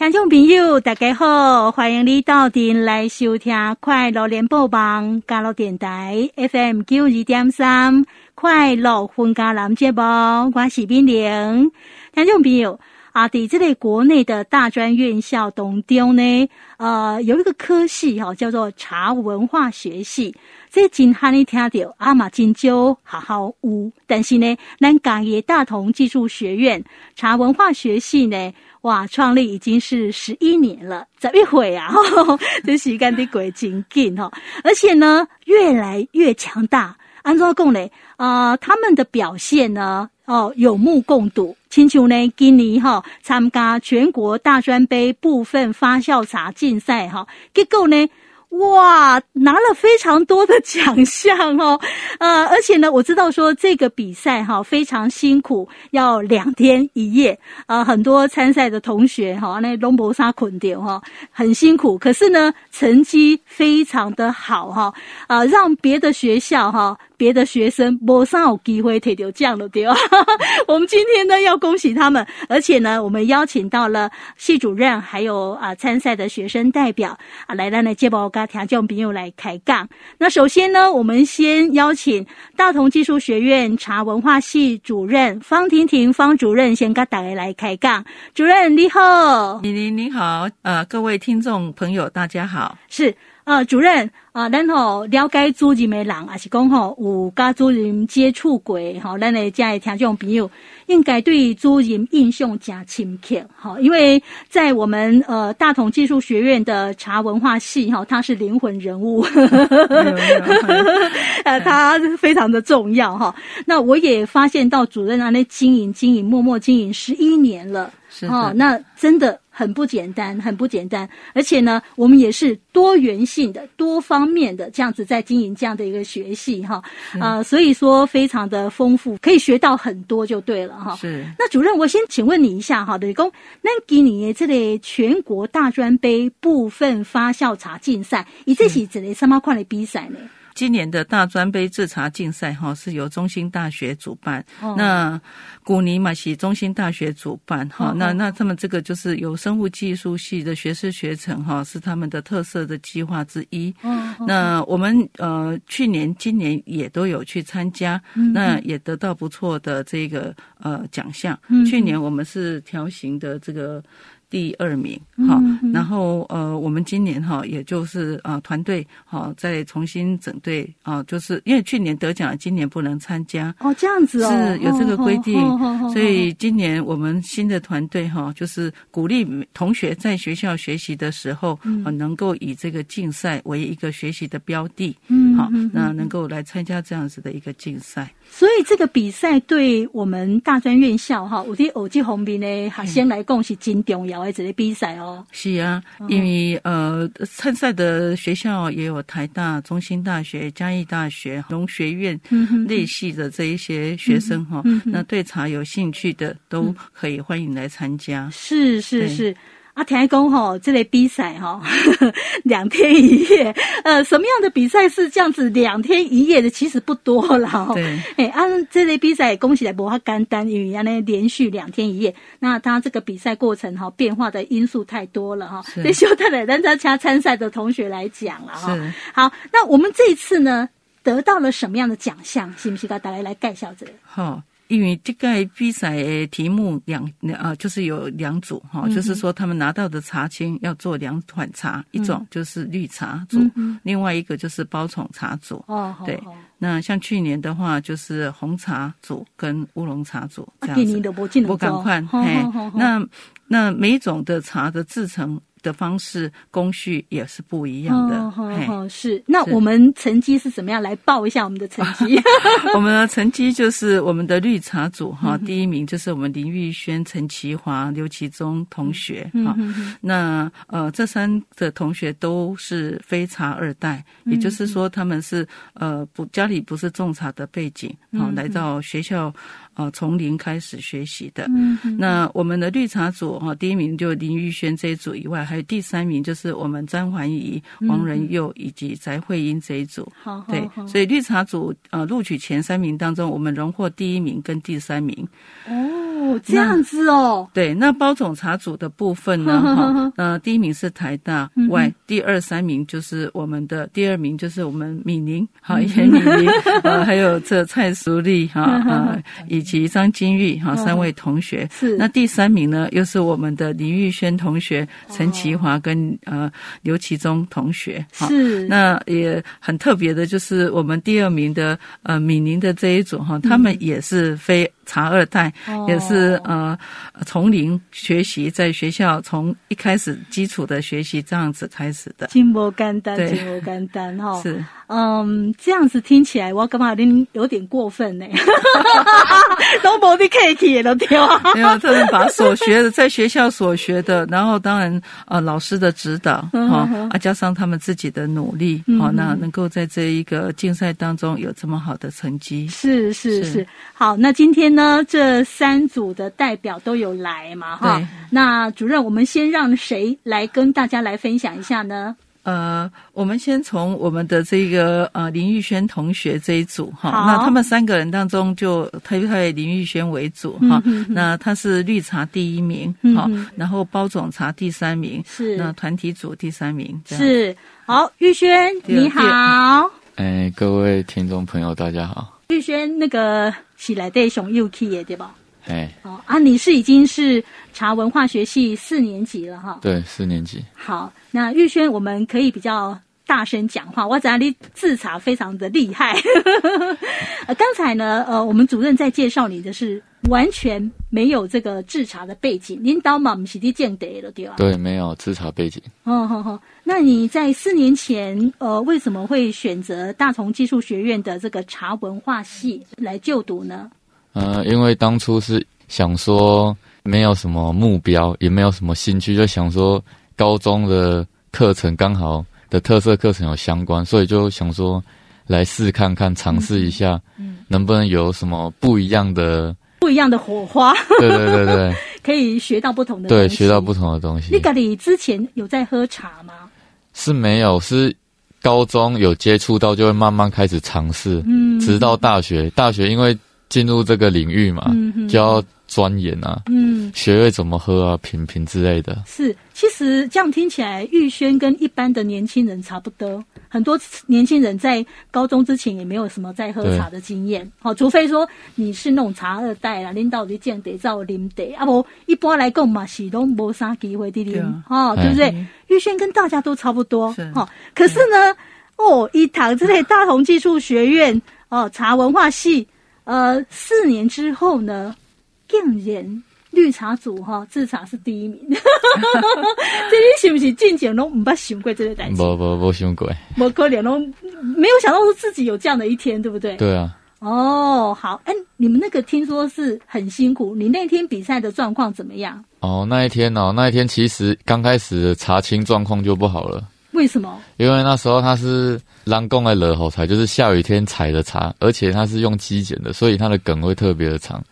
听众朋友，大家好，欢迎你到店来收听快乐联播网加入电台 FM 九二点三快乐分家男节目，我是冰玲。听众朋友啊，在这类国内的大专院校当中呢，呃，有一个科系哈、叫做茶文化学系。这真罕你听到，阿玛金鸠好好乌，但是呢，咱嘉义大同技术学院茶文化学系呢。哇，创立已经是十一年了，怎一会啊？这时间的过真紧哈，而且呢，越来越强大。安怎讲呢？呃，他们的表现呢，哦，有目共睹。亲像呢，今年哈参加全国大专杯部分发酵茶竞赛哈，结果呢。哇，拿了非常多的奖项哦，呃，而且呢，我知道说这个比赛哈非常辛苦，要两天一夜，呃，很多参赛的同学哈那龙博沙捆掉哈，很辛苦，可是呢，成绩非常的好哈，呃，让别的学校哈。别的学生没啥有机会提到奖了，对吧？我们今天呢要恭喜他们，而且呢，我们邀请到了系主任，还有啊参赛的学生代表啊来到呢节目跟听众朋友来开杠。那首先呢，我们先邀请大同技术学院茶文化系主任方婷婷方主任先跟大家来开杠。主任你好，你你你好，呃，各位听众朋友大家好，是。啊，主任啊，咱吼了解主任的人，也是讲吼有跟主任接触过，吼，咱的家的听众朋友应该对主任印象加深刻，哈，因为在我们呃大同技术学院的茶文化系，哈，他是灵魂人物，呃，他非常的重要，哈。那我也发现到主任啊，那经营经营，默默经营十一年了，是哦，那真的。很不简单，很不简单，而且呢，我们也是多元性的、多方面的这样子在经营这样的一个学系哈，啊、呃，所以说非常的丰富，可以学到很多就对了哈。是。那主任，我先请问你一下哈，李工，那给你这类全国大专杯部分发酵茶竞赛，你这是这里什么款的比赛呢？今年的大专杯制茶竞赛哈是由中兴大学主办，哦、那古尼嘛是中兴大学主办哈、哦，那那他们这个就是有生物技术系的学士学程哈是他们的特色的计划之一。哦、那我们呃去年、今年也都有去参加，嗯、那也得到不错的这个呃奖项。嗯、去年我们是条形的这个。第二名，好，嗯、然后呃，我们今年哈，也就是啊，团队好再重新整队啊，就是因为去年得奖，今年不能参加哦，这样子哦，是有这个规定，所以今年我们新的团队哈，就是鼓励同学在学校学习的时候，嗯，能够以这个竞赛为一个学习的标的，嗯，好，那能够来参加这样子的一个竞赛。所以这个比赛对我们大专院校哈，我的偶记红兵呢，还先来讲是真重要。这个比赛哦，是啊，因为呃，参赛的学校也有台大、中兴大学、嘉义大学、农学院类系的这一些学生哈，那对茶有兴趣的都可以欢迎来参加。是是是。啊，听讲吼，这类比赛哈，两天一夜，呃，什么样的比赛是这样子两天一夜的？其实不多了哈。对，哎，按这类比赛，恭喜来不太简单，因为安尼连续两天一夜，那他这个比赛过程哈，变化的因素太多了哈。得需要他来让大家参赛的同学来讲了哈。是。好，那我们这一次呢，得到了什么样的奖项？是不是跟大家来介绍这个？好。因为这个比赛的题目两啊，就是有两组哈，就是说他们拿到的茶青要做两款茶，一种就是绿茶组，另外一个就是包种茶组。哦，对。那像去年的话，就是红茶组跟乌龙茶组这样子。我赶快，哎，那那每一种的茶的制程。的方式工序也是不一样的。哦，哦是。那我们成绩是怎么样？来报一下我们的成绩。我们的成绩就是我们的绿茶组哈，第一名就是我们林玉轩、陈其华、刘其中同学哈。嗯、哼哼那呃，这三个同学都是非茶二代，也就是说他们是呃不家里不是种茶的背景，好来到学校。哦，从零开始学习的。嗯，那我们的绿茶组哈，第一名就林玉轩这一组以外，还有第三名就是我们张环怡、王仁佑以及翟慧英这一组。好，对，所以绿茶组呃录取前三名当中，我们荣获第一名跟第三名。哦。哦，这样子哦。对，那包总茶组的部分呢？哈，呃，第一名是台大外，第二三名就是我们的，第二名就是我们米宁，好，严米宁，呃，还有这蔡淑丽哈，啊，以及张金玉哈，三位同学。是。那第三名呢，又是我们的林玉轩同学、陈其华跟呃刘其忠同学。是。那也很特别的，就是我们第二名的呃米宁的这一组哈，他们也是非。茶二代也是呃从零学习，在学校从一开始基础的学习这样子开始的，真不简单，真不简单哈。是，嗯，这样子听起来我感觉有点有点过分呢。都不必客气了，对吧？没有，他们把所学的在学校所学的，然后当然呃老师的指导哈啊，加上他们自己的努力，好，那能够在这一个竞赛当中有这么好的成绩，是是是。好，那今天呢？呢，这三组的代表都有来嘛？哈对，那主任，我们先让谁来跟大家来分享一下呢？呃，我们先从我们的这个呃林玉轩同学这一组哈，那他们三个人当中就推派林玉轩为主哈，那他是绿茶第一名，好、嗯，然后包种茶第三名，是。那团体组第三名，是。好，玉轩你好，哎，各位听众朋友大家好。玉轩，那个喜来对熊又 k 耶对吧？哎嘿，哦啊，你是已经是茶文化学系四年级了哈？对，四年级。好，那玉轩，我们可以比较大声讲话。我知道你制茶非常的厉害。呃，刚才呢，呃，我们主任在介绍你的是完全没有这个制茶的背景，领导嘛不是的见得了对吧？对，没有制茶背景。哦，好好。那你在四年前，呃，为什么会选择大同技术学院的这个茶文化系来就读呢？呃，因为当初是想说没有什么目标，也没有什么兴趣，就想说高中的课程刚好的特色课程有相关，所以就想说来试看看，尝试一下，嗯，能不能有什么不一样的、不一样的火花？对对对对，可以学到不同的东西，对，学到不同的东西。你家里之前有在喝茶吗？是没有，是高中有接触到，就会慢慢开始尝试，嗯，直到大学。大学因为进入这个领域嘛，嗯、就要钻研啊，嗯，学会怎么喝啊，品品之类的。是，其实这样听起来，玉轩跟一般的年轻人差不多。很多年轻人在高中之前也没有什么在喝茶的经验，好对，除非说你是那种茶二代啦，领导的见得照领得，啊不，一般来讲嘛，是都没啥机会的领，哈、啊，对不对？嗯、玉轩跟大家都差不多，哈是，可是呢，对哦，一堂之类大同技术学院哦，茶文化系，呃，四年之后呢，竟然。绿茶组哈，制茶是第一名。这你是不是进前都唔捌想过这个代志？不不不想过，无可能都没有想到说自己有这样的一天，对不对？对啊。哦，好，哎，你们那个听说是很辛苦，你那天比赛的状况怎么样？哦，那一天哦，那一天其实刚开始的茶青状况就不好了。为什么？因为那时候它是人工的热烘茶，就是下雨天采的茶，而且它是用机剪的，所以它的梗会特别的长。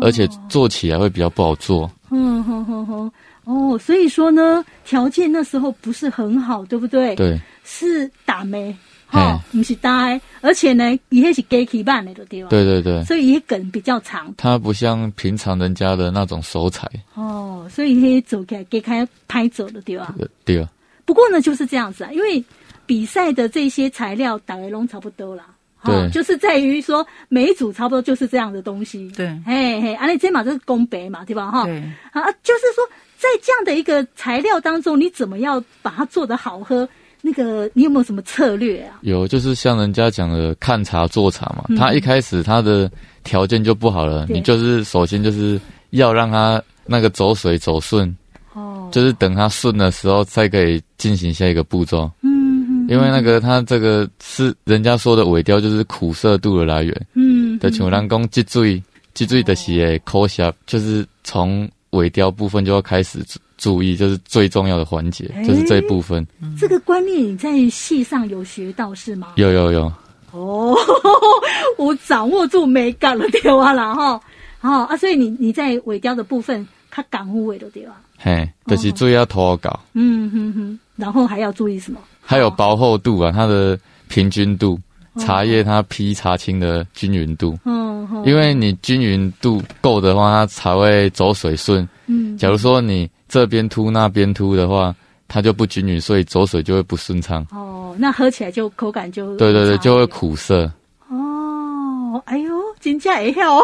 而且做起来会比较不好做。嗯哼哼哼，哦，所以说呢，条件那时候不是很好，对不对？对，是打没，哈，不是打，而且呢，也是给起板的对吧？对对对，所以也梗比较长。它不像平常人家的那种手采。哦，所以可走开给开拍走的对吧？对。不过呢，就是这样子啊，因为比赛的这些材料大概都差不多了。对、哦，就是在于说每一组差不多就是这样的东西。对，嘿嘿，啊，你这嘛就是公北嘛，对吧？哈对，啊，就是说在这样的一个材料当中，你怎么样把它做得好喝？那个你有没有什么策略啊？有，就是像人家讲的看茶做茶嘛。他、嗯、一开始他的条件就不好了，你就是首先就是要让他那个走水走顺，哦，就是等他顺的时候再可以进行下一个步骤。嗯。因为那个它这个是人家说的尾雕，就是苦涩度的来源。嗯，的像人讲，脊椎脊椎的是口下，就是从尾雕部分就要开始注意，就是最重要的环节，欸、就是这一部分。这个观念你在戏上有学到是吗？有有有。哦，我掌握住美感了，对哇，然后，哦啊，所以你你在尾雕的部分，它感悟尾的对吧？嘿，就是注意要拖稿。嗯哼哼，然后还要注意什么？还有薄厚度啊，它的平均度，茶叶它劈茶青的均匀度。嗯，因为你均匀度够的话，它才会走水顺。嗯，假如说你这边凸那边凸的话，它就不均匀，所以走水就会不顺畅。哦，那喝起来就口感就对对对，就会苦涩。哦，哎呦，金价也好，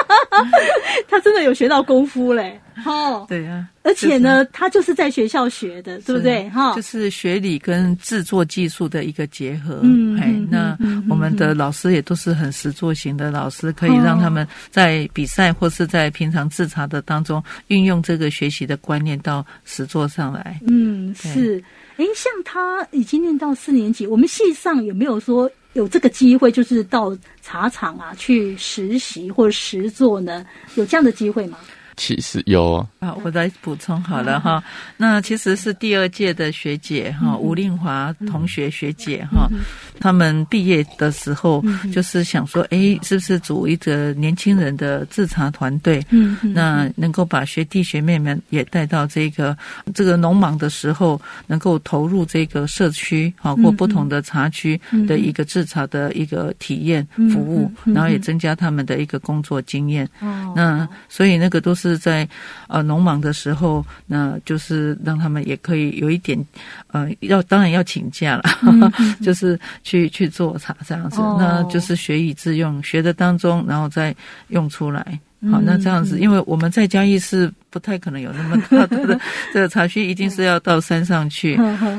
他真的有学到功夫嘞。哦，对、啊，而且呢，他就是在学校学的，对不对？哈，就是学理跟制作技术的一个结合。嗯，哎，那我们的老师也都是很实作型的老师，可以让他们在比赛或是在平常制茶的当中运用这个学习的观念到实作上来。嗯，是。哎，像他已经念到四年级，我们系上有没有说有这个机会，就是到茶厂啊去实习或者实做呢？有这样的机会吗？其实有啊，我来补充好了哈。那其实是第二届的学姐哈，吴令华同学学姐哈，他们毕业的时候就是想说，哎，是不是组一个年轻人的制茶团队？嗯，那能够把学弟学妹们也带到这个这个农忙的时候，能够投入这个社区啊或不同的茶区的一个制茶的一个体验服务，然后也增加他们的一个工作经验。那所以那个都是。是在呃农忙的时候，那就是让他们也可以有一点呃，要当然要请假了，就是去去做茶这样子，哦、那就是学以致用，学的当中，然后再用出来。好，那这样子，因为我们在嘉义是不太可能有那么大的 这个茶区，一定是要到山上去。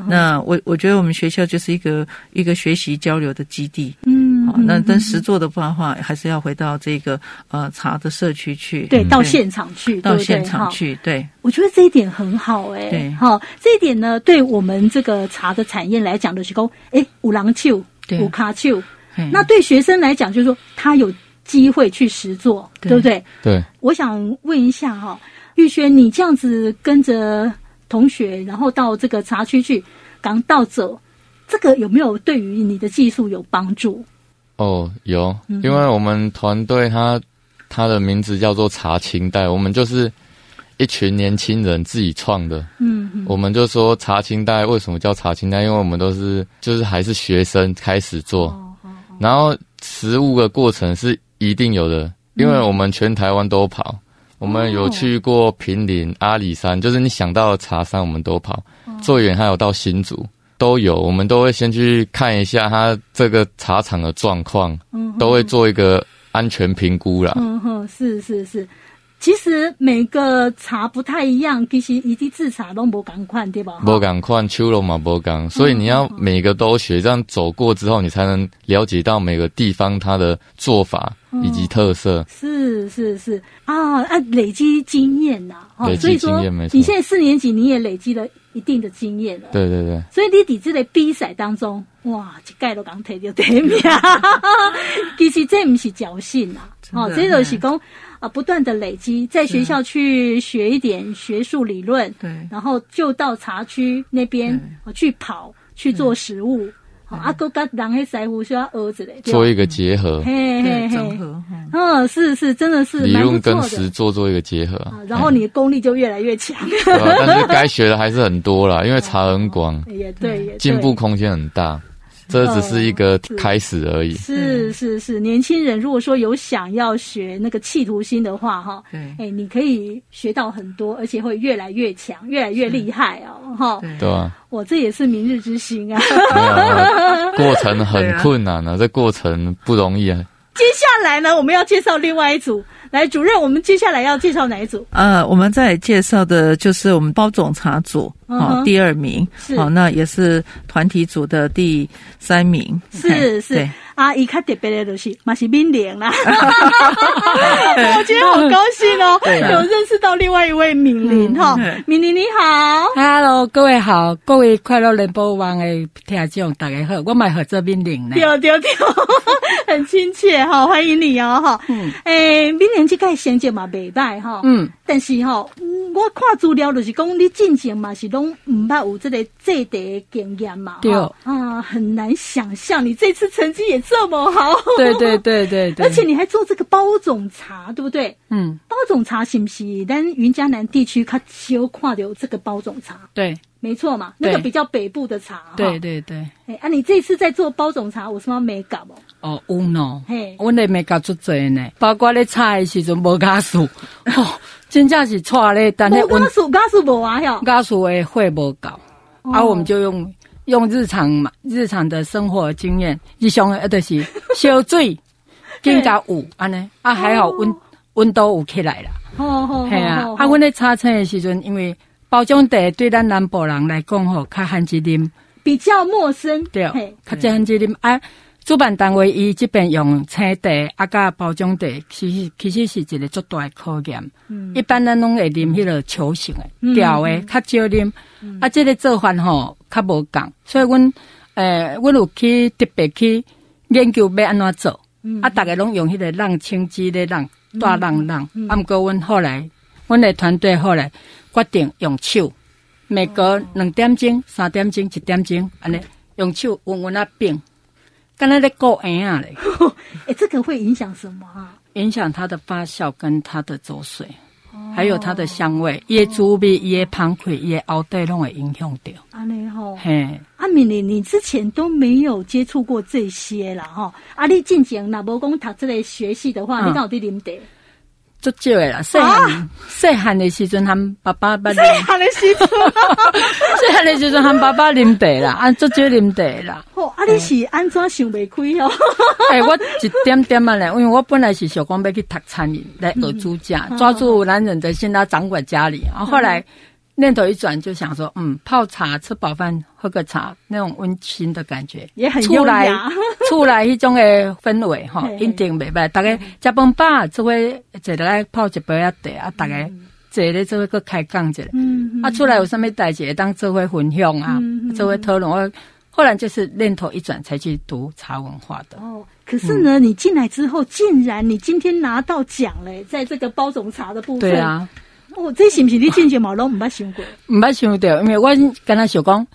那我我觉得我们学校就是一个一个学习交流的基地。嗯，好，那但实做的话话，还是要回到这个呃茶的社区去。对，到现场去，到现场去。对，我觉得这一点很好哎。对，好，这一点呢，对我们这个茶的产业来讲的是说，哎，五郎丘，五卡丘。那对学生来讲，就是说他有。机会去实做，对，对不对？对，我想问一下哈，玉轩，你这样子跟着同学，然后到这个茶区去港道走，这个有没有对于你的技术有帮助？哦，有，因为我们团队他他的名字叫做茶青代，我们就是一群年轻人自己创的。嗯，我们就说茶青代为什么叫茶青代？因为我们都是就是还是学生开始做，哦哦哦、然后实物的过程是。一定有的，因为我们全台湾都跑，嗯、我们有去过平林、阿里山，就是你想到的茶山，我们都跑。最远还有到新竹，都有，我们都会先去看一下他这个茶厂的状况，嗯、都会做一个安全评估啦。嗯哼，是是是。其实每个茶不太一样，其实一地制茶都不敢款，对吧？不敢款，秋龙嘛不敢，所以你要每个都学，这样走过之后，你才能了解到每个地方它的做法以及特色。是是是啊啊，累积经验呐，累积经验没错。你现在四年级，你也累积了一定的经验了。对对对。所以你底子的比赛当中，哇，一盖都刚提到第一名。其实这不是侥幸呐，哦，这就是讲。啊，不断的累积，在学校去学一点学术理论，对，然后就到茶区那边去跑去做实务。好，阿哥跟人迄师傅需要儿子嘞，做一个结合，嘿嘿嘿，嗯，是是，真的是理论跟实做做一个结合，然后你的功力就越来越强。但是该学的还是很多啦，因为茶很广，也对，进步空间很大。这只是一个开始而已。是是是，年轻人如果说有想要学那个企图心的话，哈，哎，你可以学到很多，而且会越来越强，越来越厉害哦，哈。对啊，我这也是明日之星啊。过程很困难啊，这过程不容易啊。接下来呢，我们要介绍另外一组。来，主任，我们接下来要介绍哪一组？呃，我们再介绍的就是我们包种茶组，好，第二名，好，那也是团体组的第三名。是是，阿姨看特别的东西，马西冰莲啦。我今天好高兴哦，有认识到另外一位敏玲哈，敏玲你好，Hello，各位好，各位快乐联播网的听众大家好，我买合作敏玲呢，丢丢丢，很亲切哈，欢迎你哦哈，嗯，诶，敏玲。这个成绩嘛袂歹哈，嗯，但是哈，我看资料就是讲你进前嘛是拢拢唔捌有这个这的经验嘛，对啊，很难想象你这次成绩也这么好。对对对对对，而且你还做这个包种茶，对不对？嗯，包种茶是不是？但云嘉南地区它少看到这个包种茶。对。没错嘛，那个比较北部的茶。对对对。哎啊，你这次在做包种茶，有什么美感哦？哦，有喏。嘿，我的美感出多呢，包括咧茶的时阵无加数，哦，真正是错咧。但是加数加数无啊哟，加数的会无够。啊，我们就用用日常嘛，日常的生活经验，日常的就是烧水 更加有安尼。啊，还好温温度有起来了。哦哦。系啊，啊，阮咧茶餐的时阵，因为。包种茶对咱南部人来讲吼，较罕一啉，比较陌生。对，较罕一啉。啊，主办单位伊即边用青茶啊，甲包装茶，其实其实是一个足大的考验。嗯，一般咱拢会啉迄个球形诶，调诶较少啉。啊，这个做法吼较无共，所以阮诶，阮有去特别去研究要安怎做。啊，逐个拢用迄个浪青机咧浪，大浪浪。啊，毋过阮后来，阮诶团队后来。决定用手，每隔两点钟、三点钟、一点钟，安尼用手温温啊冰，刚才在够哎啊嘞。哎，这个会影响什么啊？影响它的发酵跟它的走水，哦、还有它的香味，椰珠味、椰盘葵、椰熬带拢会影响掉。安尼吼，嘿，阿敏，你你之前都没有接触过这些啦哈？啊，你进前那无讲读这类学系的话，嗯、你到底啉茶？足少诶啦，细汉细汉的时阵，含爸爸捌。细汉的时阵，细汉的时阵，含 爸爸啉茶啦，啊，足少啉茶啦。哦，啊，你是安怎想袂开哦？诶，我一点点啊咧，因为我本来是想讲要去读餐饮，来学煮家，抓住男人的心，他掌管家里。啊，后来。念头一转，就想说，嗯，泡茶吃饱饭喝个茶，那种温馨的感觉也很优雅，出来一种的氛围哈，一定袂歹。大家食饭饱，这回坐来泡一杯啊茶啊，大概坐咧这回个开讲一下，嗯，啊，出来有什么代志当这回分享啊，这回讨论。我后来就是念头一转，才去读茶文化的。哦，可是呢，你进来之后，竟然你今天拿到奖嘞，在这个包种茶的部分。对啊。哦，这是不是你进前嘛拢唔捌想过？唔捌想到，因为我跟他想讲，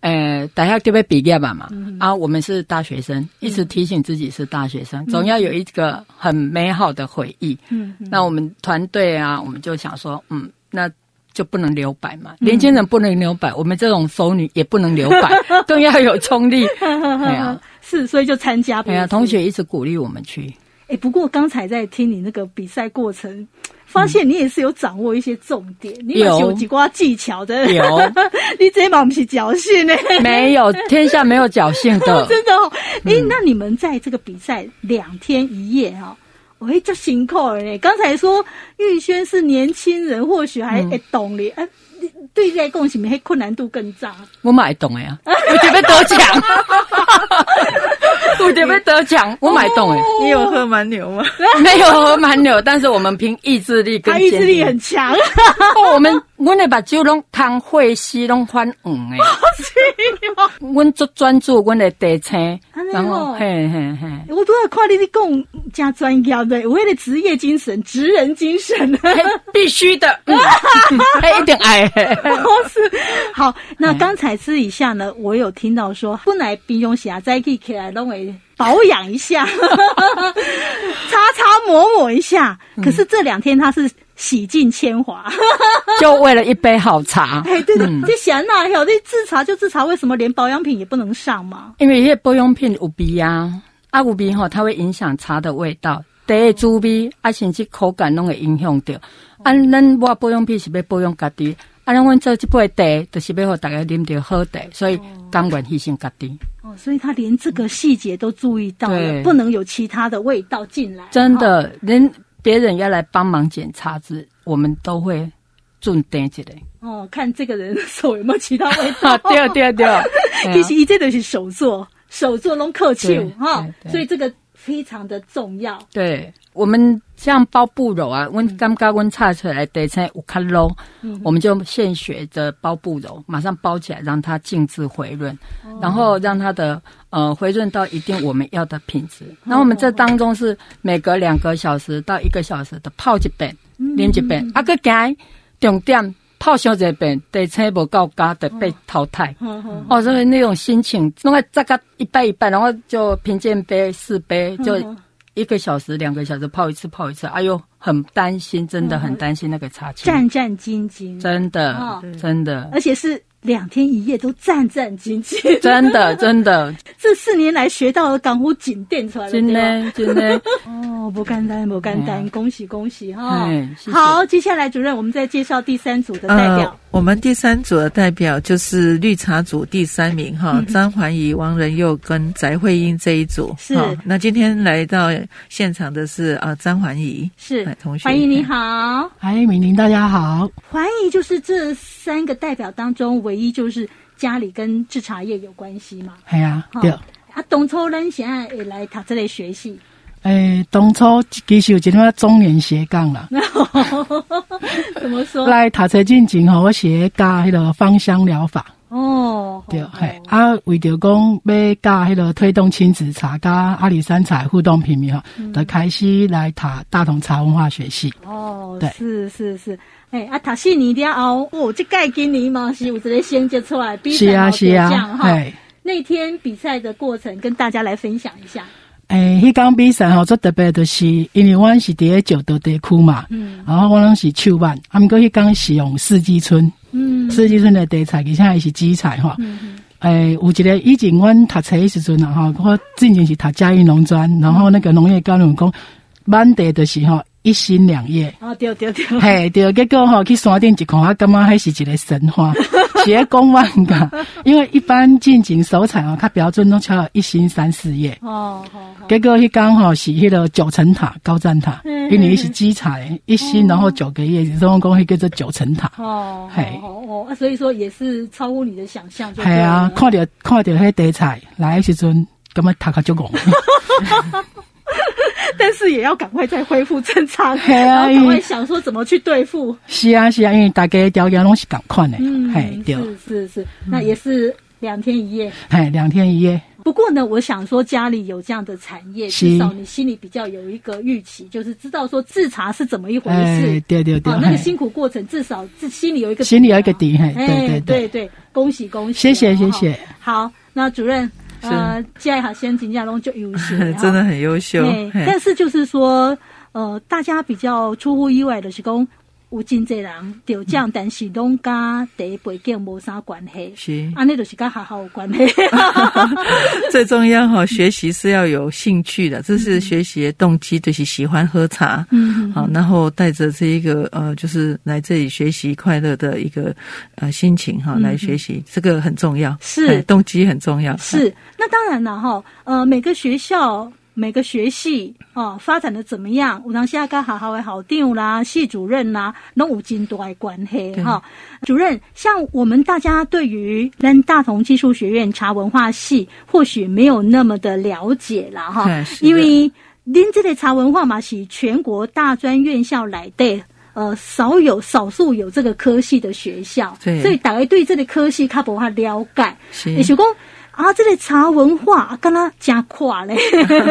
诶、呃，大学就要毕业嘛嘛，嗯、啊，我们是大学生，一直提醒自己是大学生，嗯、总要有一个很美好的回忆。嗯，那我们团队啊，我们就想说，嗯，那就不能留白嘛，年轻人不能留白，我们这种熟女也不能留白，更要有冲力。对啊，是，所以就参加。对啊，同学一直鼓励我们去。哎，不过刚才在听你那个比赛过程。发现你也是有掌握一些重点，你有几挂技巧的。有，你这把不是侥幸呢？没有，天下没有侥幸的，真的。哦。哎，那你们在这个比赛两天一夜哈，我会叫辛苦呢。刚才说玉轩是年轻人，或许还会懂你。哎，对在贡献，还困难度更大。我买懂了呀，我准备得奖。我准备得奖，我买懂哎！你有喝蛮牛吗？没有喝蛮牛，但是我们凭意志力跟，他意志力很强。我们我那把酒拢汤会西拢泛黄诶！我做专注，我的地车，然后嘿嘿嘿，我都要夸你的讲加专业的，我的职业精神、职人精神，必须的，还一点爱。是好，那刚才私底下呢，我有听到说，本来冰用虾再可以起来弄为。保养一下，擦擦抹抹一下。可是这两天他是洗尽铅华，就为了一杯好茶。哎，对对，这闲那有？这制茶就制茶，为什么连保养品也不能上吗？因为这些保养品有味啊，啊有鼻吼，它会影响茶的味道，第一滋味啊，甚至口感拢会影响到。啊，咱我保养品是要保养家己，啊，咱阮做这杯茶，就是要让大家啉着好茶，所以甘愿牺牲家己。哦，所以他连这个细节都注意到了，不能有其他的味道进来。真的，连别人要来帮忙检查子，我们都会准点起来。哦，看这个人手有没有其他味道。对啊，对啊，对啊。其实一切都是手做，手做拢客气哈，所以这个非常的重要。对。我们像包布揉啊，温刚刚温差出来得成五克喽，我们就现学的包布揉，马上包起来，让它静置回润，哦、然后让它的呃回润到一定我们要的品质。哦、然后我们这当中是每隔两个小时到一个小时的泡一遍，淋一遍，啊个盖重点。泡上这边，地菜不够加的被淘汰。哦，所以那种心情，弄个这个一杯一杯，然后就品鉴杯四杯，就一个小时、两个小时泡一次，泡一次。哎呦，很担心，真的很担心那个茶青，战战兢兢，真的，真的，而且是。两天一夜都战战兢兢，真的 真的。这四年来学到的港湖锦垫出来了，真的真的。哦，不简单，不简单，恭喜恭喜哈！好，接下来主任，我们再介绍第三组的代表。我们第三组的代表就是绿茶组第三名哈，张环怡、王仁佑跟翟慧英这一组。是。那今天来到现场的是啊张环怡，是同学。环怡你好，嗨，敏玲大家好。环怡就是这三个代表当中唯一就是家里跟制茶业有关系嘛？系啊，对。啊，当初咱现在也来读这类学习。诶、欸，当初其实有一点中年斜杠啦。怎么说？来读册进前吼，我写教迄个芳香疗法。哦，对，嘿、哦，啊，为着讲要教迄个推动亲子茶加阿里山茶互动品味吼，就开始来读大同茶文化学系。哦，对，是是是，诶，啊，读四年了后，哦，这届今年嘛是有一个成绩出来，比赛是啊是啊，嘿，那天比赛的过程跟大家来分享一下。诶，迄讲比赛吼，最特别的是，因为阮是伫咧九德地区嘛，嗯，然后我拢是手办，啊，毋过迄讲是用四季春，嗯，四季春的地菜，而且还是基菜吼，嗯诶，有一个以前阮读册的时阵啊，吼，我之前是读嘉义农专，然后那个农业教练讲，满地的时候。一心两叶，哦对对对，嘿对，结果吼去山顶一看，我感觉还是一个神话，是咧讲万个，因为一般进前手采哦，它标准都超一星三四叶，哦好，结果迄刚好是迄个九层塔高赞塔，因为是基材一星，然后九个叶，所以讲迄叫做九层塔，哦，嘿，哦哦，所以说也是超乎你的想象，系啊，看着看着迄地彩来时阵，感觉头壳就红。但是也要赶快再恢复正常，然后赶快想说怎么去对付。是啊是啊，因为大家条件拢是赶快的，嗯，对，是是是，那也是两天一夜，哎，两天一夜。不过呢，我想说家里有这样的产业，至少你心里比较有一个预期，就是知道说制茶是怎么一回事，对对对，那个辛苦过程至少自心里有一个心里有一个底，对对对对，恭喜恭喜，谢谢谢谢。好，那主任。呃，现在好像金家龙就优秀，真的很优秀。但是就是说，呃，大家比较出乎意外的是讲。有真济人得奖，但是拢甲第一背景无啥关系。是，安尼就是甲学校有关系。最重要哈，学习是要有兴趣的，这是学习的动机，就是喜欢喝茶。嗯，好，然后带着这一个呃，就是来这里学习快乐的一个呃心情哈，来学习，这个很重要。是，动机很重要。是，那当然了哈，呃，每个学校。每个学系哦，发展的怎么样？有当下跟好好的校长啦、系主任啦，拢有真多的关系哈。主任，像我们大家对于咱大同技术学院茶文化系，或许没有那么的了解啦哈。因为您这类茶文化嘛，是全国大专院校来的，呃，少有少数有这个科系的学校，所以大家对这个科系较无法了解，也是讲。啊，这个茶文化跟他加跨嘞，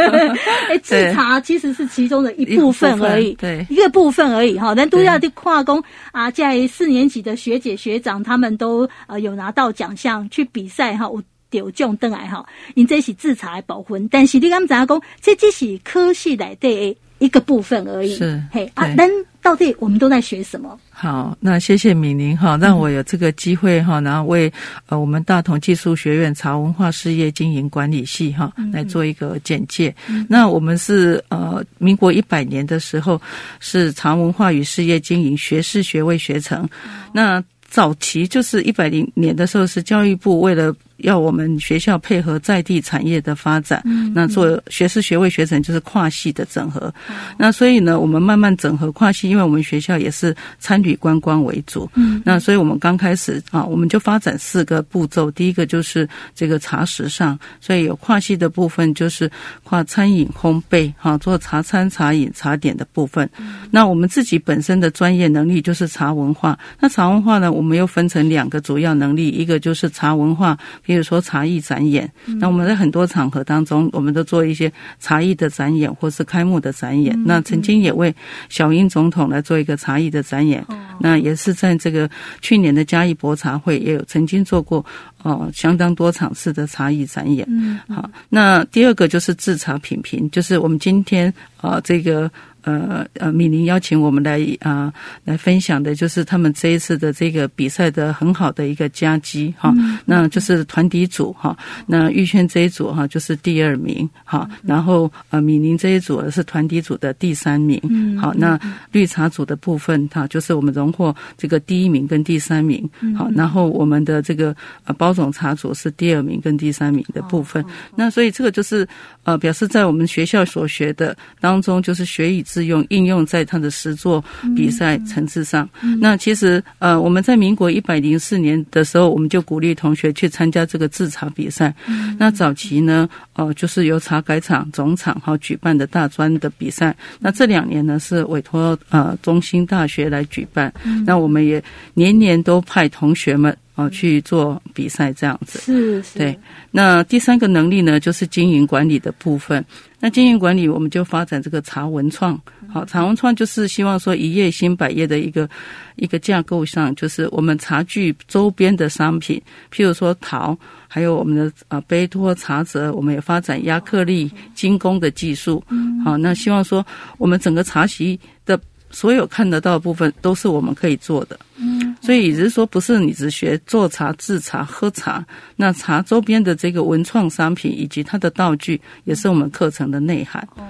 哎，制茶其实是其中的一部分而已，对，一个部分而已哈。但都要的跨工啊，在四年级的学姐学长他们都呃有拿到奖项去比赛哈，我得奖登来哈。因这是制茶的部分，但是你刚才讲，这只是科系来的一个部分而已，是嘿啊，但到底我们都在学什么？好，那谢谢敏玲哈，让我有这个机会哈，然后为呃我们大同技术学院茶文化事业经营管理系哈来做一个简介。嗯、那我们是呃民国一百年的时候是茶文化与事业经营学士学位学程，嗯、那早期就是一百零年的时候是教育部为了。要我们学校配合在地产业的发展，嗯、那做学士学位学程就是跨系的整合。嗯、那所以呢，我们慢慢整合跨系，因为我们学校也是餐旅观光为主。嗯，那所以我们刚开始啊，我们就发展四个步骤。第一个就是这个茶食上，所以有跨系的部分就是跨餐饮烘焙哈，做茶餐茶饮茶点的部分。嗯、那我们自己本身的专业能力就是茶文化。那茶文化呢，我们又分成两个主要能力，一个就是茶文化。比如说茶艺展演。那我们在很多场合当中，我们都做一些茶艺的展演，或是开幕的展演。那曾经也为小英总统来做一个茶艺的展演。那也是在这个去年的嘉义博茶会，也有曾经做过哦相当多场次的茶艺展演。好，那第二个就是制茶品评，就是我们今天啊这个。呃呃，米宁邀请我们来啊、来分享的，就是他们这一次的这个比赛的很好的一个佳绩哈，那就是团体组哈，那玉轩这一组哈就是第二名哈，然后呃米宁这一组是团体组的第三名，好，那绿茶组的部分哈就是我们荣获这个第一名跟第三名，好，然后我们的这个呃包种茶组是第二名跟第三名的部分，那所以这个就是呃表示在我们学校所学的当中，就是学以。是用应用在他的实作比赛层次上。那其实呃，我们在民国一百零四年的时候，我们就鼓励同学去参加这个制茶比赛。那早期呢，呃，就是由茶改厂总厂哈举办的大专的比赛。那这两年呢，是委托呃中兴大学来举办。那我们也年年都派同学们。哦，去做比赛这样子是，是，对。那第三个能力呢，就是经营管理的部分。那经营管理，我们就发展这个茶文创。好，茶文创就是希望说一叶兴百业的一个一个架构上，就是我们茶具周边的商品，譬如说陶，还有我们的啊杯托茶则，我们也发展亚克力精工的技术。好，那希望说我们整个茶席的。所有看得到的部分都是我们可以做的，嗯，所以也就是说，不是你只学做茶、制茶、喝茶，那茶周边的这个文创商品以及它的道具，也是我们课程的内涵。哦，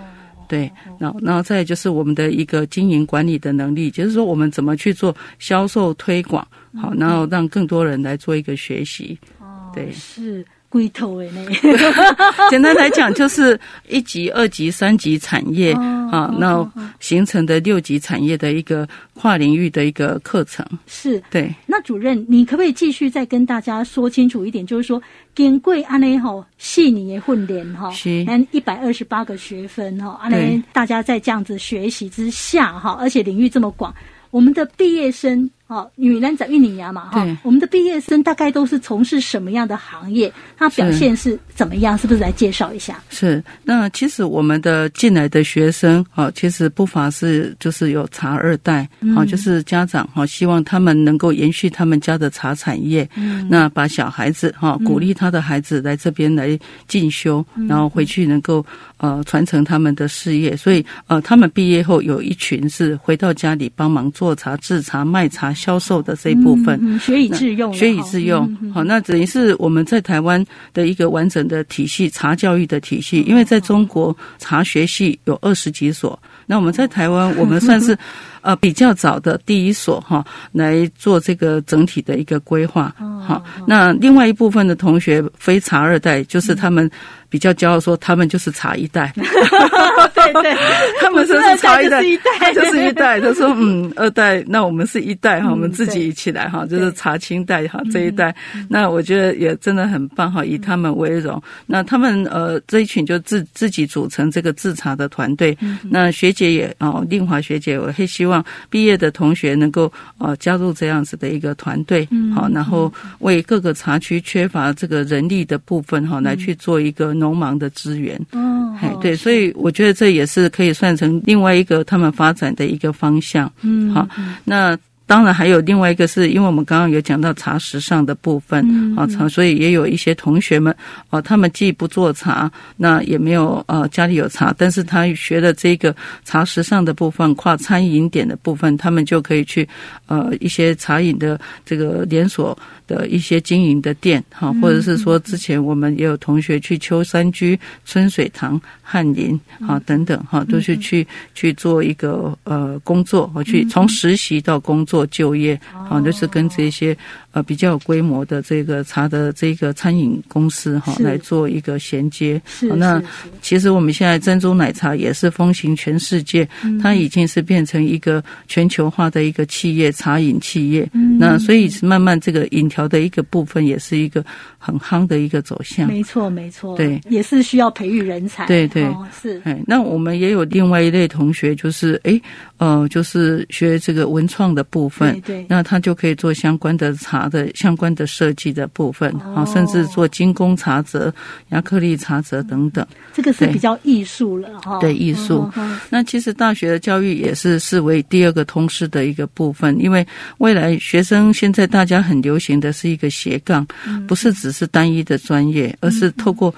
对，然后，然后再就是我们的一个经营管理的能力，就是说我们怎么去做销售推广，好，然后让更多人来做一个学习。哦，对，是。龟头诶，那 简单来讲就是一级、二级、三级产业啊，那形成的六级产业的一个跨领域的一个课程。是，对。那主任，你可不可以继续再跟大家说清楚一点？就是说，经过安内吼四年的训练哈，嗯，一百二十八个学分哈，安内大家在这样子学习之下哈，而且领域这么广，我们的毕业生。好，女人在印尼亚嘛，哈，我们的毕业生大概都是从事什么样的行业？他表现是怎么样？是，是不是来介绍一下？是，那其实我们的进来的学生，哈，其实不乏是就是有茶二代，啊、嗯，就是家长哈，希望他们能够延续他们家的茶产业，嗯，那把小孩子哈，鼓励他的孩子来这边来进修，嗯、然后回去能够呃传承他们的事业，所以呃，他们毕业后有一群是回到家里帮忙做茶、制茶、卖茶。销售的这一部分，学以致用，学以致用。好，那等于是我们在台湾的一个完整的体系，茶教育的体系。因为在中国，茶学系有二十几所，那我们在台湾，我们算是 呃比较早的第一所哈，来做这个整体的一个规划。好，那另外一部分的同学非茶二代，就是他们。比较骄傲说他们就是茶一代，对 对，他们说是茶一代，他就是一代。他说嗯，二代，那我们是一代哈，我们自己一起来哈，就是茶青代哈这一代。那我觉得也真的很棒哈，以他们为荣。那他们呃这一群就自自己组成这个制茶的团队。那学姐也哦，令华学姐，我很希望毕业的同学能够呃加入这样子的一个团队，好，然后为各个茶区缺乏这个人力的部分哈，来去做一个。农忙的资源，嗯，对，所以我觉得这也是可以算成另外一个他们发展的一个方向，嗯，好，那。当然还有另外一个，是因为我们刚刚有讲到茶时尚的部分啊，茶、嗯，所以也有一些同学们啊，他们既不做茶，那也没有呃家里有茶，但是他学了这个茶时尚的部分，跨餐饮点的部分，他们就可以去呃一些茶饮的这个连锁的一些经营的店哈，或者是说之前我们也有同学去秋山居、春水堂、翰林啊等等哈，都是去去做一个呃工作，我去从实习到工作。就业，啊，就是跟这些呃比较有规模的这个茶的这个餐饮公司哈来做一个衔接。是，那其实我们现在珍珠奶茶也是风行全世界，它已经是变成一个全球化的一个企业，茶饮企业。那所以慢慢这个饮调的一个部分也是一个很夯的一个走向。没错，没错。对，也是需要培育人才。对对是。哎，那我们也有另外一类同学，就是哎呃，就是学这个文创的部部分，对，对，那他就可以做相关的茶的相关的设计的部分，啊、哦，甚至做精工茶则、亚克力茶则等等。这个是比较艺术了哈。对，艺术。那其实大学的教育也是视为第二个通识的一个部分，因为未来学生现在大家很流行的是一个斜杠，嗯、不是只是单一的专业，而是透过。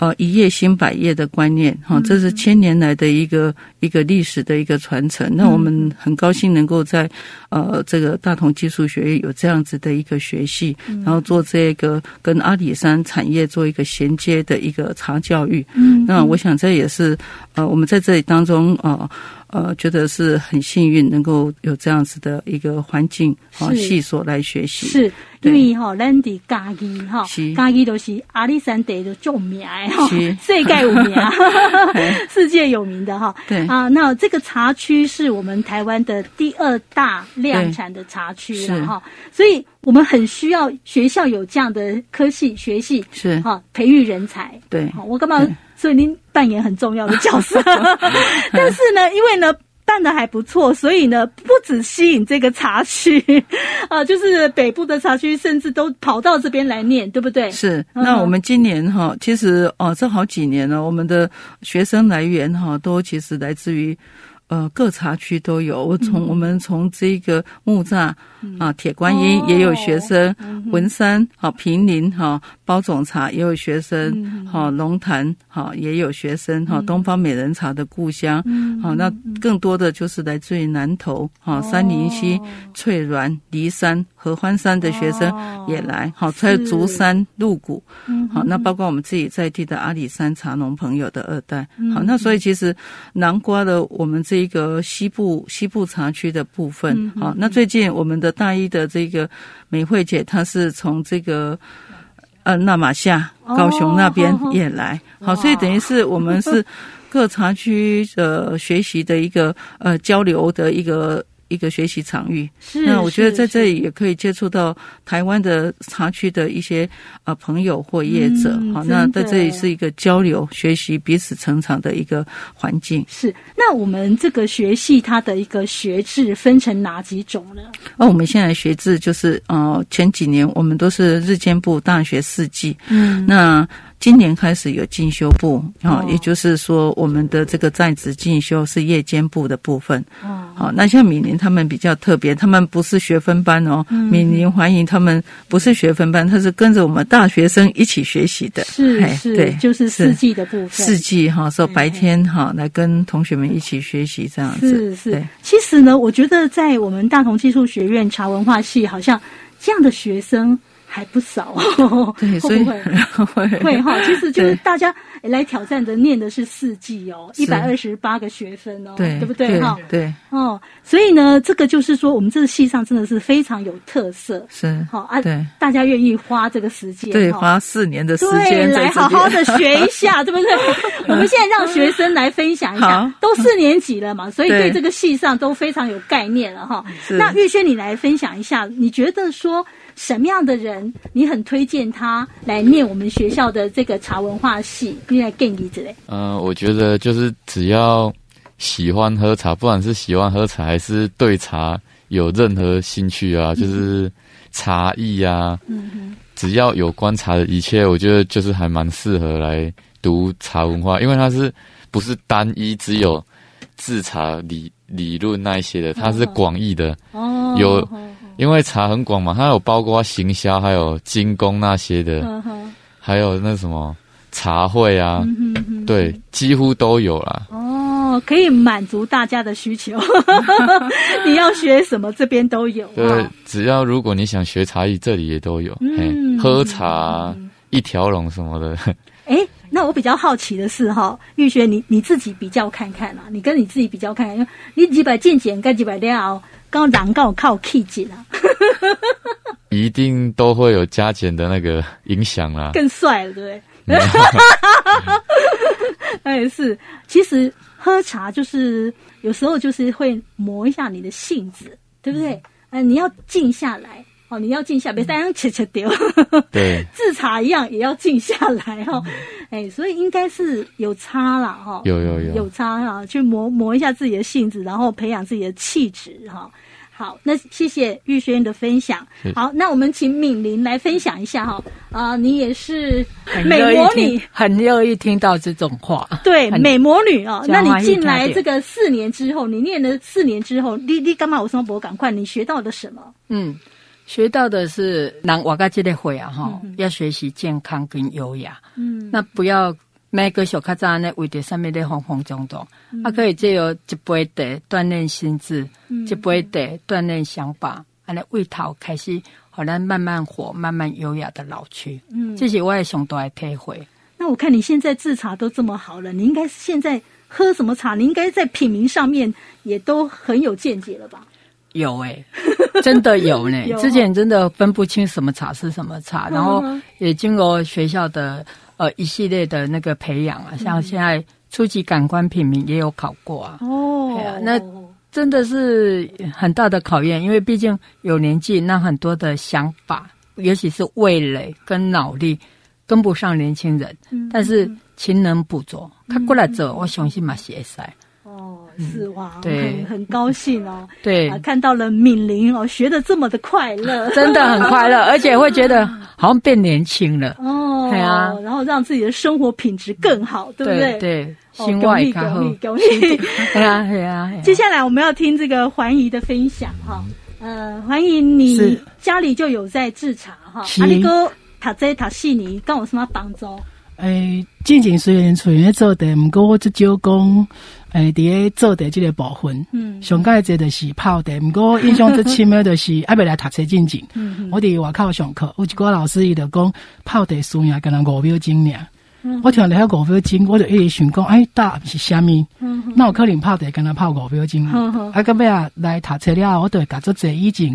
呃，一页新百业的观念，哈，这是千年来的一个一个历史的一个传承。那我们很高兴能够在呃这个大同技术学院有这样子的一个学系，然后做这个跟阿里山产业做一个衔接的一个茶教育。嗯，那我想这也是呃我们在这里当中啊。呃呃，觉得是很幸运，能够有这样子的一个环境啊，系所来学习。是，因为哈，咱的嘉义哈，嘉义都是阿里山地的著名哈，世界有名，世界有名的哈。对。啊，那这个茶区是我们台湾的第二大量产的茶区了哈，所以我们很需要学校有这样的科系学系是。哈，培育人才。对，我干嘛？所以您扮演很重要的角色，但是呢，因为呢办的还不错，所以呢不止吸引这个茶区 啊，就是北部的茶区，甚至都跑到这边来念，对不对？是。那我们今年哈，其实哦，这好几年了，我们的学生来源哈，都其实来自于。呃，各茶区都有。我从、嗯、我们从这个木栅啊，铁观音也有学生，哦、文山好、平林哈，包种茶也有学生，好龙潭好也有学生，好东方美人茶的故乡，好那更多的就是来自于南投，好杉林溪、翠峦、梨山、合欢山的学生也来，好还有竹山、鹿谷，好那包括我们自己在地的阿里山茶农朋友的二代，好那所以其实南瓜的我们这。一个西部西部茶区的部分，好，那最近我们的大一的这个美惠姐，她是从这个呃那玛夏高雄那边也来，好，所以等于是我们是各茶区的学习的一个呃交流的一个。一个学习场域，是那我觉得在这里也可以接触到台湾的茶区的一些呃朋友或业者，好、嗯，那在这里是一个交流、学习、彼此成长的一个环境。是，那我们这个学系它的一个学制分成哪几种呢？哦，我们现在学制就是呃前几年我们都是日间部大学四季，嗯，那。今年开始有进修部啊，也就是说，我们的这个在职进修是夜间部的部分。哦，好，那像米林他们比较特别，他们不是学分班哦。嗯，闽林欢迎他们不是学分班，他是跟着我们大学生一起学习的。是是，对，就是四季的部分。四季哈，说白天哈来跟同学们一起学习这样子。是是，其实呢，我觉得在我们大同技术学院茶文化系，好像这样的学生。还不少哦，对，所以会会哈，其实就是大家来挑战的，念的是四季哦，一百二十八个学分哦，对，对不对哈？对哦，所以呢，这个就是说，我们这个系上真的是非常有特色，是好啊，对，大家愿意花这个时间，对，花四年的时间来好好的学一下，对不对？我们现在让学生来分享一下，都四年级了嘛，所以对这个系上都非常有概念了哈。那玉轩，你来分享一下，你觉得说？什么样的人你很推荐他来念我们学校的这个茶文化系？你来建议之类。嗯，我觉得就是只要喜欢喝茶，不管是喜欢喝茶还是对茶有任何兴趣啊，就是茶艺啊，嗯哼，只要有观察的一切，我觉得就是还蛮适合来读茶文化，因为它是不是单一只有制茶理理论那一些的，它是广义的哦，有。因为茶很广嘛，它有包括行销，还有精工那些的，还有那什么茶会啊，嗯、哼哼对，几乎都有啦。哦，可以满足大家的需求。你要学什么，这边都有。对，哦、只要如果你想学茶艺，这里也都有。嗯，喝茶、嗯、一条龙什么的。哎，那我比较好奇的是哈，玉轩，你你自己比较看看啊，你跟你自己比较看看，因为你几百件钱跟几百料。刚刚刚靠 K 级了，一定都会有加减的那个影响啦。更帅了，对不对？哎，是，其实喝茶就是有时候就是会磨一下你的性子，对不对？嗯、呃，你要静下来哦，你要静下来，别这样切切掉。对，制茶一样也要静下来哦。哎，所以应该是有差了哈，有有有有差啊，去磨磨一下自己的性子，然后培养自己的气质哈。好，那谢谢玉轩的分享。好，那我们请敏玲来分享一下哈。啊、呃，你也是美魔女，很乐意听到这种话。对，美魔女啊、哦，那你进来这个四年之后，你念了四年之后，你你干嘛？我说不赶快，你学到了什么？嗯，学到的是，让我个这个会啊哈，要学习健康跟优雅。嗯，那不要。每个小卡扎呢，为着上面的慌慌张张，啊，可以借由一杯茶锻炼心智，嗯、一杯茶锻炼想法，安尼胃头开始，好让慢慢活，慢慢优雅的老去。嗯，这是我也上大的体会。那我看你现在制茶都这么好了，你应该现在喝什么茶？你应该在品名上面也都很有见解了吧？有诶、欸，真的有呢。有之前真的分不清什么茶是什么茶，然后也经过学校的。呃，一系列的那个培养啊，像现在初级感官品名也有考过啊。哦，对啊，那真的是很大的考验，因为毕竟有年纪，那很多的想法，尤其是味蕾跟脑力跟不上年轻人。嗯，但是勤能补拙，他过来走，我相信嘛，写赛。哦，是哇，对，很高兴哦。对，看到了敏玲哦，学的这么的快乐，真的很快乐，而且会觉得好像变年轻了。哦。对啊，然后让自己的生活品质更好，对不对？对，心外恭喜！对啊，对啊。接下来我们要听这个环怡的分享哈。呃，环怡，你家里就有在制茶哈？阿力哥他在他悉尼，跟我什么帮助？诶，进前虽然虽然做的，不过我只就讲。诶，伫咧做的即个部分，嗯，上盖这就是泡的。不过印象最深的，就是还没来读册进前，嗯，我伫外口上课，有一个老师伊就讲泡的需要跟他五秒钟尔。我听了遐五秒钟，我就一直想讲，哎，答是虾米？那我可能泡的跟他泡五秒钟。啊，到尾啊来读册了，我就会甲做这以前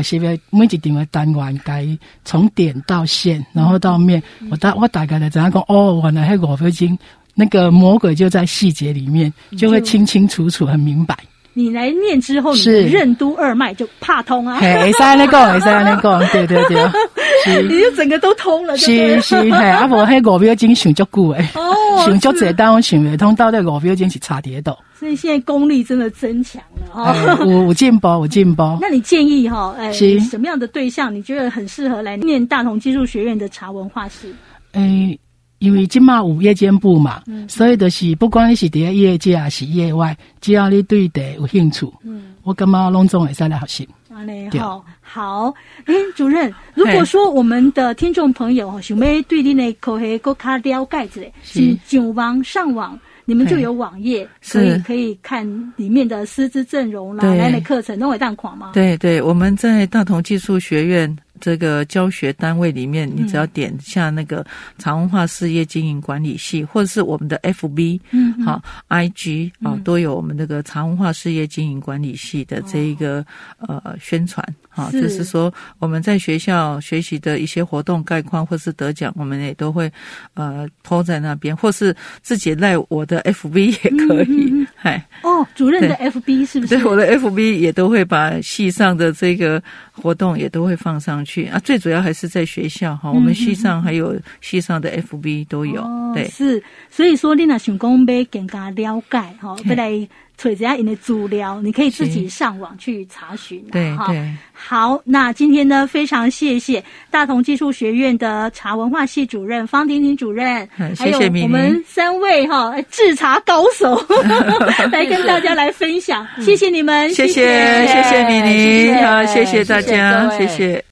学习的每一点的单元，该从点到线，然后到面，我大我大概就知影讲，哦，原来迄五分钟。那个魔鬼就在细节里面，就会清清楚楚、很明白。你来念之后，你的任督二脉就怕通啊！哎，三那个，哎，三那个，对对对，是，你就整个都通了，是是，嘿，啊，无迄五秒钟想足久诶，哦，想足这单想未通，到底五秒钟是差跌倒。所以现在功力真的增强了啊！我我进步，我进步。那你建议哈，哎，什么样的对象你觉得很适合来念大同技术学院的茶文化系？哎。因为今嘛有夜间部嘛，嗯、所以就是不管你是在业界还是业外，只要你对的有兴趣，嗯，我感觉拢总会使来学习。好嘞，好，好。哎，主任，如果说我们的听众朋友想要对你的科学更加了解之类，是上网上网，你们就有网页，所以可以看里面的师资阵容啦，来的课程都会当款吗？对对，我们在大同技术学院。这个教学单位里面，你只要点下那个茶文化事业经营管理系，或者是我们的 FB，嗯，好，IG 啊，都有我们那个茶文化事业经营管理系的这一个呃宣传，哈，就是说我们在学校学习的一些活动概况或是得奖，我们也都会呃 po 在那边，或是自己赖我的 FB 也可以，嗨，哦，主任的 FB 是不是？对，我的 FB 也都会把系上的这个活动也都会放上去。啊，最主要还是在学校哈，我们系上还有系上的 FB 都有，哦、对，是，所以说你那想讲要更加了解哈，要来找一下你的资料，你可以自己上网去查询，对对。好，那今天呢，非常谢谢大同技术学院的茶文化系主任方婷婷主任，谢谢还有我们三位哈制茶高手 来跟大家来分享，谢谢你们，谢谢谢谢。米妮，好，谢谢大家，谢谢。